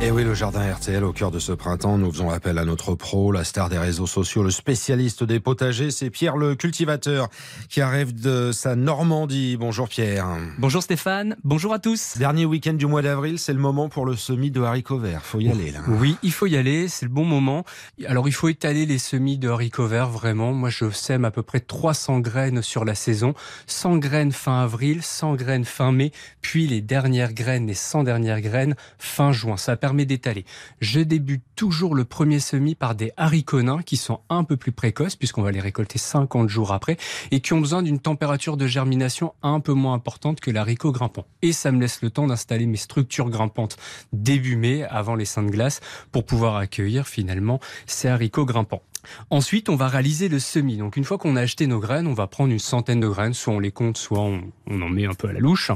Et oui, le jardin RTL, au cœur de ce printemps, nous faisons appel à notre pro, la star des réseaux sociaux, le spécialiste des potagers, c'est Pierre le cultivateur qui arrive de sa Normandie. Bonjour Pierre. Bonjour Stéphane, bonjour à tous. Dernier week-end du mois d'avril, c'est le moment pour le semis de haricots verts. Faut y aller là. Oui, il faut y aller, c'est le bon moment. Alors il faut étaler les semis de haricots verts vraiment. Moi je sème à peu près 300 graines sur la saison, 100 graines fin avril, 100 graines fin mai, puis les dernières graines, les 100 dernières graines fin juin. Ça permet d'étaler. Je débute toujours le premier semis par des haricots nains qui sont un peu plus précoces puisqu'on va les récolter 50 jours après et qui ont besoin d'une température de germination un peu moins importante que l'haricot grimpant. Et ça me laisse le temps d'installer mes structures grimpantes début mai avant les seins de glace pour pouvoir accueillir finalement ces haricots grimpants. Ensuite, on va réaliser le semis. Donc, une fois qu'on a acheté nos graines, on va prendre une centaine de graines, soit on les compte, soit on, en met un peu à la louche.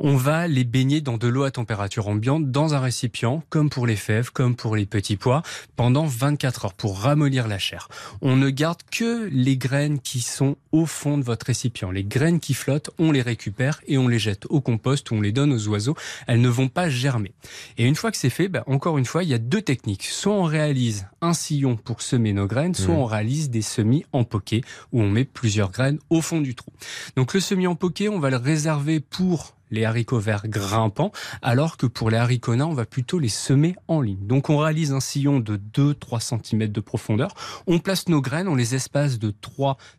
On va les baigner dans de l'eau à température ambiante dans un récipient, comme pour les fèves, comme pour les petits pois, pendant 24 heures pour ramollir la chair. On ne garde que les graines qui sont au fond de votre récipient. Les graines qui flottent, on les récupère et on les jette au compost ou on les donne aux oiseaux. Elles ne vont pas germer. Et une fois que c'est fait, ben, encore une fois, il y a deux techniques. Soit on réalise un sillon pour semer nos graines, soit mmh. on réalise des semis en poquet où on met plusieurs graines au fond du trou. Donc le semis en poquet, on va le réserver pour les haricots verts grimpants, alors que pour les haricots nains, on va plutôt les semer en ligne. Donc on réalise un sillon de 2-3 cm de profondeur, on place nos graines, on les espace de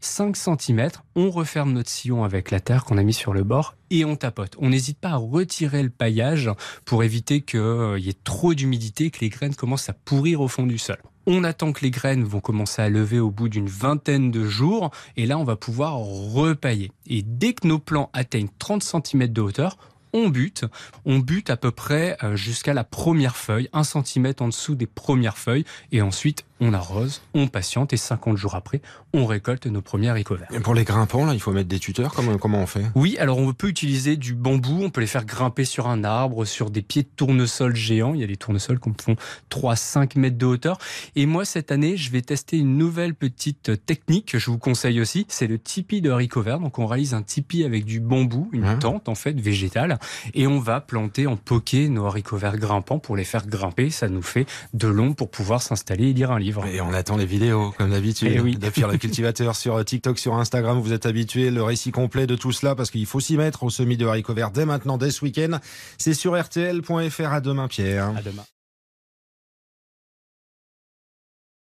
3-5 cm, on referme notre sillon avec la terre qu'on a mis sur le bord et on tapote. On n'hésite pas à retirer le paillage pour éviter qu'il y ait trop d'humidité, que les graines commencent à pourrir au fond du sol. On attend que les graines vont commencer à lever au bout d'une vingtaine de jours et là on va pouvoir repailler. Et dès que nos plants atteignent 30 cm de hauteur, on bute. On bute à peu près euh, jusqu'à la première feuille, un centimètre en dessous des premières feuilles, et ensuite on arrose, on patiente, et 50 jours après, on récolte nos premiers haricots verts. Et pour les grimpants, là, il faut mettre des tuteurs. Comment, comment on fait? Oui, alors on peut utiliser du bambou, on peut les faire grimper sur un arbre, sur des pieds de tournesol géants. Il y a des tournesols qui font 3-5 mètres de hauteur. Et moi, cette année, je vais tester une nouvelle petite technique que je vous conseille aussi. C'est le tipi de haricots verts. Donc on réalise un tipi avec du bambou, une tente en fait végétale et on va planter en poquet nos haricots verts grimpants pour les faire grimper. Ça nous fait de long pour pouvoir s'installer et lire un livre. Et on attend les vidéos, comme d'habitude. Eh oui. le cultivateur sur TikTok, sur Instagram. Vous êtes habitué, le récit complet de tout cela, parce qu'il faut s'y mettre au semis de haricots verts dès maintenant, dès ce week-end. C'est sur rtl.fr. À demain, Pierre. À demain.